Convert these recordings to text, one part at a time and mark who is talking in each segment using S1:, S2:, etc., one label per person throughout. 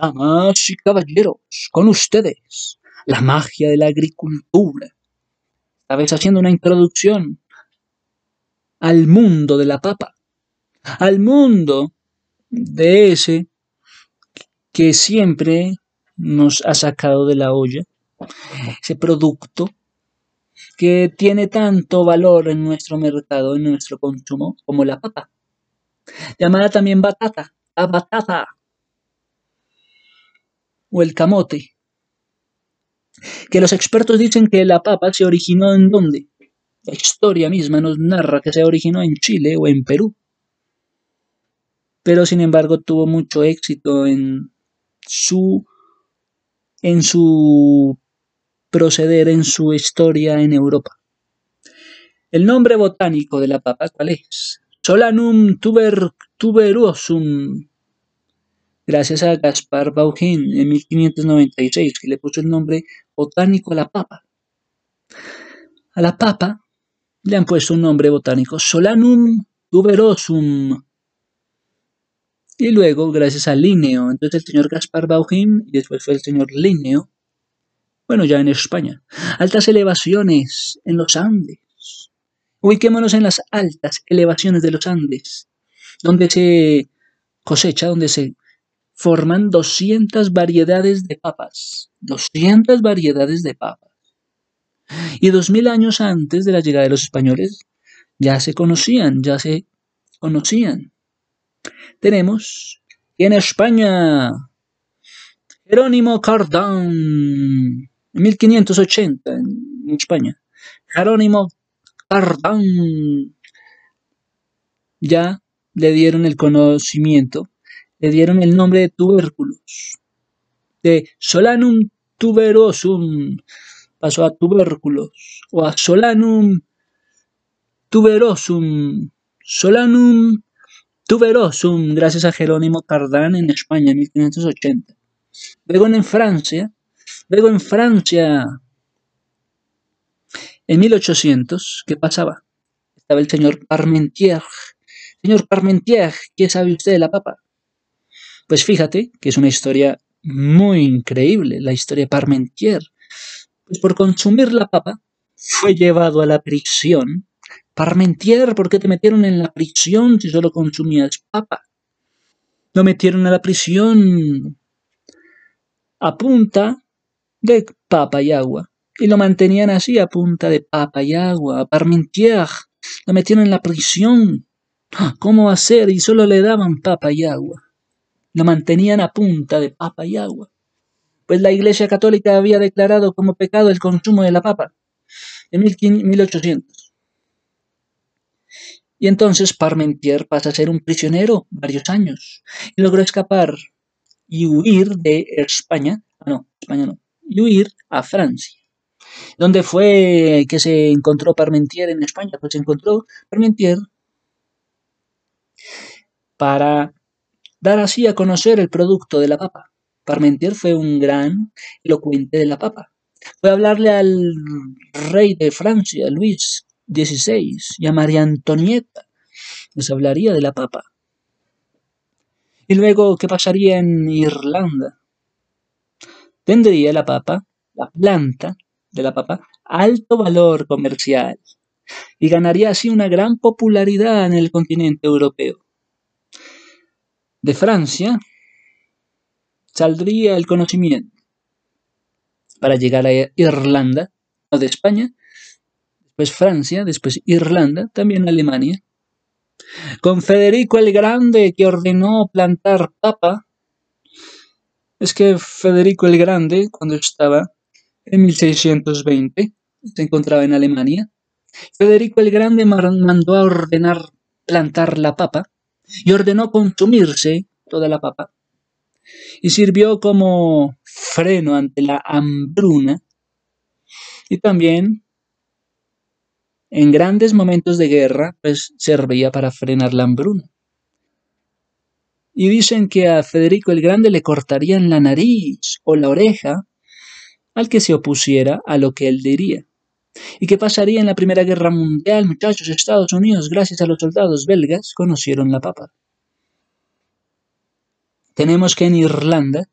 S1: Damas y caballeros, con ustedes, la magia de la agricultura. Esta vez haciendo una introducción al mundo de la papa, al mundo de ese que siempre nos ha sacado de la olla, ese producto que tiene tanto valor en nuestro mercado, en nuestro consumo, como la papa, llamada también batata, la batata o el camote, que los expertos dicen que la papa se originó en dónde. La historia misma nos narra que se originó en Chile o en Perú, pero sin embargo tuvo mucho éxito en su en su proceder, en su historia en Europa. El nombre botánico de la papa, ¿cuál es? Solanum tuber, tuberosum gracias a Gaspar Bauhin en 1596, que le puso el nombre botánico a la papa. A la papa le han puesto un nombre botánico, Solanum tuberosum. Y luego, gracias a Linneo, entonces el señor Gaspar Bauhin y después fue el señor Linneo, bueno, ya en España. Altas elevaciones en los Andes. Ubiquémonos en las altas elevaciones de los Andes, donde se cosecha, donde se forman 200 variedades de papas. 200 variedades de papas. Y 2000 años antes de la llegada de los españoles ya se conocían, ya se conocían. Tenemos en España Jerónimo Cardán, en 1580 en España. Jerónimo Cardán ya le dieron el conocimiento le dieron el nombre de tubérculos. De Solanum tuberosum pasó a tubérculos o a Solanum tuberosum. Solanum tuberosum, gracias a Jerónimo Cardán en España en 1580. Luego en Francia, luego en Francia, en 1800, ¿qué pasaba? Estaba el señor Parmentier. Señor Parmentier, ¿qué sabe usted de la papa? Pues fíjate que es una historia muy increíble, la historia de Parmentier. Pues por consumir la papa fue llevado a la prisión. Parmentier, ¿por qué te metieron en la prisión si solo consumías papa? Lo metieron a la prisión a punta de papa y agua. Y lo mantenían así a punta de papa y agua. Parmentier, lo metieron en la prisión. ¿Cómo va a ser? Y solo le daban papa y agua lo mantenían a punta de papa y agua, pues la Iglesia Católica había declarado como pecado el consumo de la papa en 1800. Y entonces Parmentier pasa a ser un prisionero varios años y logró escapar y huir de España, ah, no, España no, y huir a Francia. ¿Dónde fue que se encontró Parmentier en España? Pues se encontró Parmentier para dar así a conocer el producto de la papa. Parmentier fue un gran elocuente de la papa. Fue a hablarle al rey de Francia, Luis XVI, y a María Antonieta. Les hablaría de la papa. Y luego, ¿qué pasaría en Irlanda? Tendría la papa, la planta de la papa, alto valor comercial y ganaría así una gran popularidad en el continente europeo de Francia saldría el conocimiento para llegar a Irlanda, o de España, después Francia, después Irlanda, también Alemania. Con Federico el Grande que ordenó plantar papa, es que Federico el Grande, cuando estaba en 1620, se encontraba en Alemania, Federico el Grande mandó a ordenar plantar la papa y ordenó consumirse toda la papa, y sirvió como freno ante la hambruna, y también en grandes momentos de guerra, pues servía para frenar la hambruna. Y dicen que a Federico el Grande le cortarían la nariz o la oreja al que se opusiera a lo que él diría. ¿Y qué pasaría en la Primera Guerra Mundial, muchachos? Estados Unidos, gracias a los soldados belgas, conocieron la papa. Tenemos que en Irlanda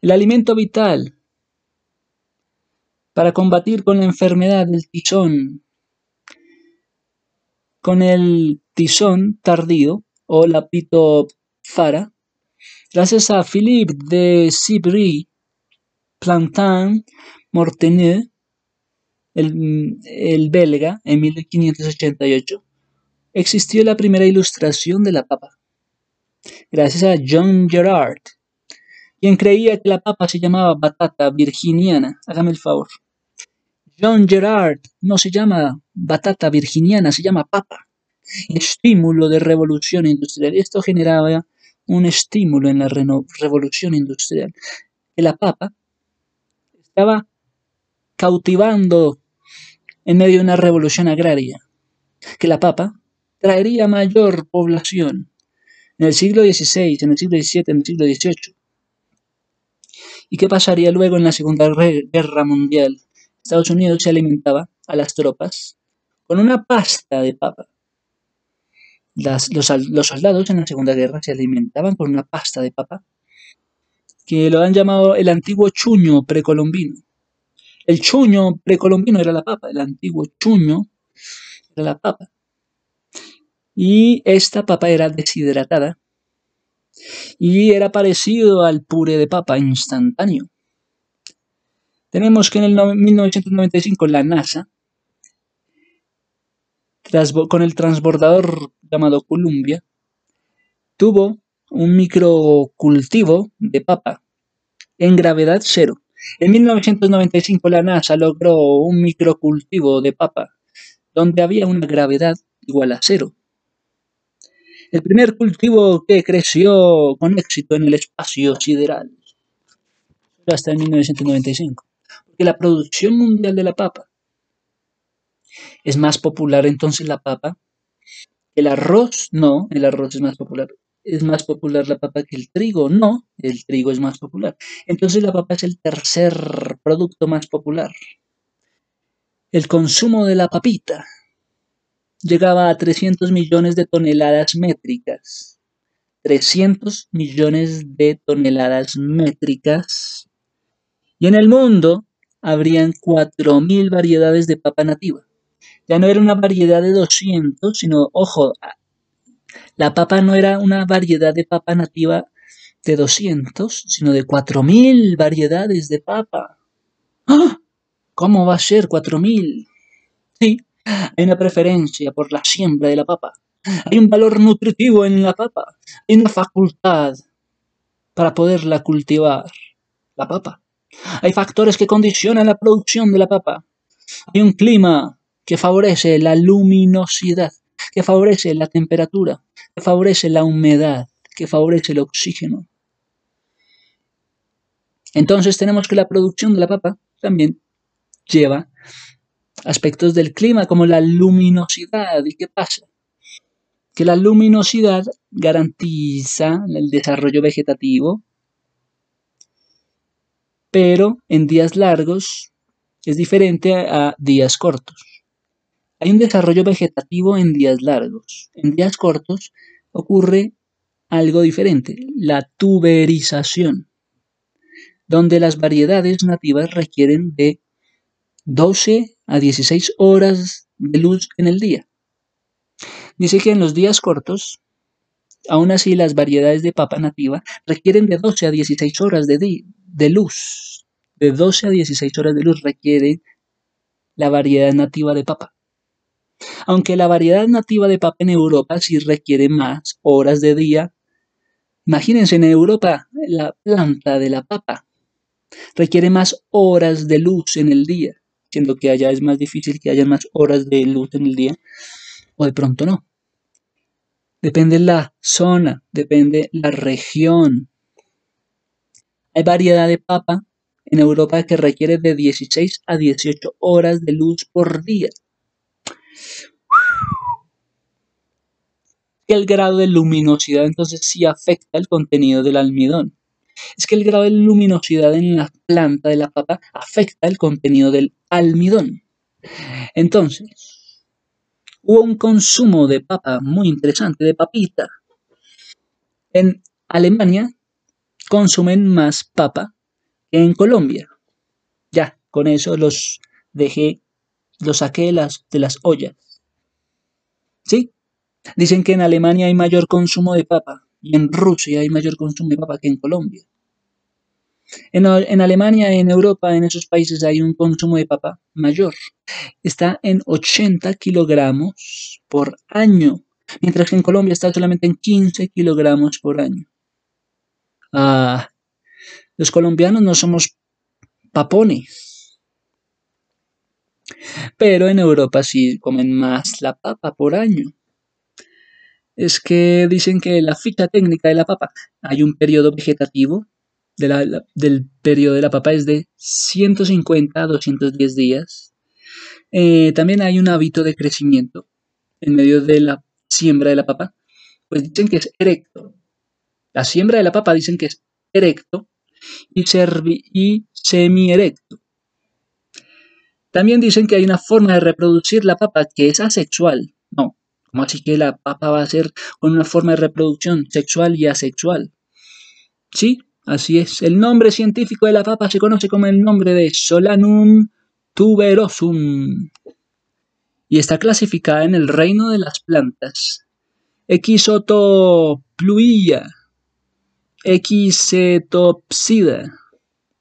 S1: El alimento vital para combatir con la enfermedad del tizón, con el tizón tardío o la pitofara, gracias a Philippe de Sibry, Plantin, Mortenay, el, el belga, en 1588, existió la primera ilustración de la papa, gracias a John Gerard, quien creía que la papa se llamaba batata virginiana. Hágame el favor. John Gerard no se llama batata virginiana, se llama papa. Estímulo de revolución industrial. Esto generaba un estímulo en la revolución industrial. La papa estaba cautivando en medio de una revolución agraria. Que la papa traería mayor población en el siglo XVI, en el siglo XVII, en el siglo XVIII. ¿Y qué pasaría luego en la Segunda Guerra Mundial? Estados Unidos se alimentaba a las tropas con una pasta de papa. los, los, soldados en la Segunda Guerra se alimentaban con una pasta de papa que lo han llamado el antiguo chuño precolombino. El chuño precolombino era la papa, el antiguo chuño era la papa. Y esta papa era deshidratada y era parecido al puré de papa instantáneo. Tenemos que en el 1995 la NASA, con el transbordador llamado Columbia, tuvo un microcultivo de papa en gravedad cero. En 1995 la NASA logró un microcultivo de papa donde había una gravedad igual a cero. El primer cultivo que creció con éxito en el espacio sideral. Hasta en 1995 que la producción mundial de la papa es más popular entonces la papa. El arroz, no, el arroz es más popular. Es más popular la papa que el trigo, no, el trigo es más popular. Entonces la papa es el tercer producto más popular. El consumo de la papita llegaba a 300 millones de toneladas métricas. 300 millones de toneladas métricas. Y en el mundo habrían 4.000 variedades de papa nativa. Ya no era una variedad de 200, sino, ojo, la papa no era una variedad de papa nativa de 200, sino de 4.000 variedades de papa. ¡Ah! ¿Cómo va a ser 4.000? Sí, hay una preferencia por la siembra de la papa. Hay un valor nutritivo en la papa. Hay una facultad para poderla cultivar. La papa. Hay factores que condicionan la producción de la papa. Hay un clima que favorece la luminosidad, que favorece la temperatura, que favorece la humedad, que favorece el oxígeno. Entonces tenemos que la producción de la papa también lleva aspectos del clima como la luminosidad. ¿Y qué pasa? Que la luminosidad garantiza el desarrollo vegetativo, pero en días largos es diferente a días cortos. Hay un desarrollo vegetativo en días largos. En días cortos ocurre algo diferente, la tuberización, donde las variedades nativas requieren de 12 a 16 horas de luz en el día. Dice que en los días cortos Aún así, las variedades de papa nativa requieren de 12 a 16 horas de, de luz. De 12 a 16 horas de luz requiere la variedad nativa de papa. Aunque la variedad nativa de papa en Europa sí requiere más horas de día. Imagínense en Europa la planta de la papa requiere más horas de luz en el día, siendo que allá es más difícil que haya más horas de luz en el día, o de pronto no. Depende la zona, depende la región. Hay variedad de papa en Europa que requiere de 16 a 18 horas de luz por día. El grado de luminosidad entonces sí afecta el contenido del almidón. Es que el grado de luminosidad en la planta de la papa afecta el contenido del almidón. Entonces, hubo un consumo de papa muy interesante, de papita. En Alemania consumen más papa que en Colombia. Ya, con eso los dejé, los saqué de las, de las ollas. ¿Sí? Dicen que en Alemania hay mayor consumo de papa y en Rusia hay mayor consumo de papa que en Colombia. En, en, Alemania, en Europa, en esos países hay un consumo de papa mayor. Está en 80 kilogramos por año, mientras que en Colombia está solamente en 15 kilogramos por año. Ah, los colombianos no somos papones. Pero en Europa sí comen más la papa por año es que dicen que la ficha técnica de la papa, hay un periodo vegetativo del periodo de la papa es de 150 a 210 días. Eh, también hay un hábito de crecimiento en medio de la siembra de la papa, pues dicen que es erecto. La siembra de la papa dicen que es erecto y, y semi-erecto. También dicen que hay una forma de reproducir la papa que es asexual. No, ¿Cómo así que la papa va a ser con una forma de reproducción sexual y asexual? Sí, así es. El nombre científico de la papa se conoce como el nombre de Solanum tuberosum y está clasificada en el reino de las plantas. Equisotopluia, Equisetopsida,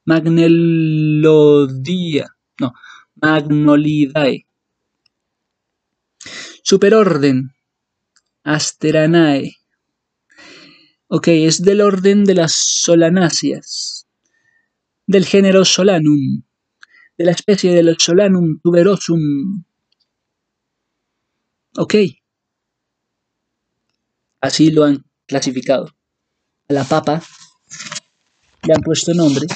S1: Magnelodia, no, Magnolidae. Superorden. Asteranae. Ok, es del orden de las solanáceas. Del género Solanum. De la especie del Solanum tuberosum. Ok. Así lo han clasificado. A la papa le han puesto nombres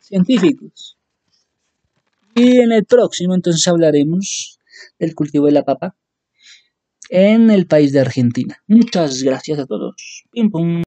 S1: científicos. Y en el próximo entonces hablaremos del cultivo de la papa en el país de Argentina. Muchas gracias a todos. Pim, pum.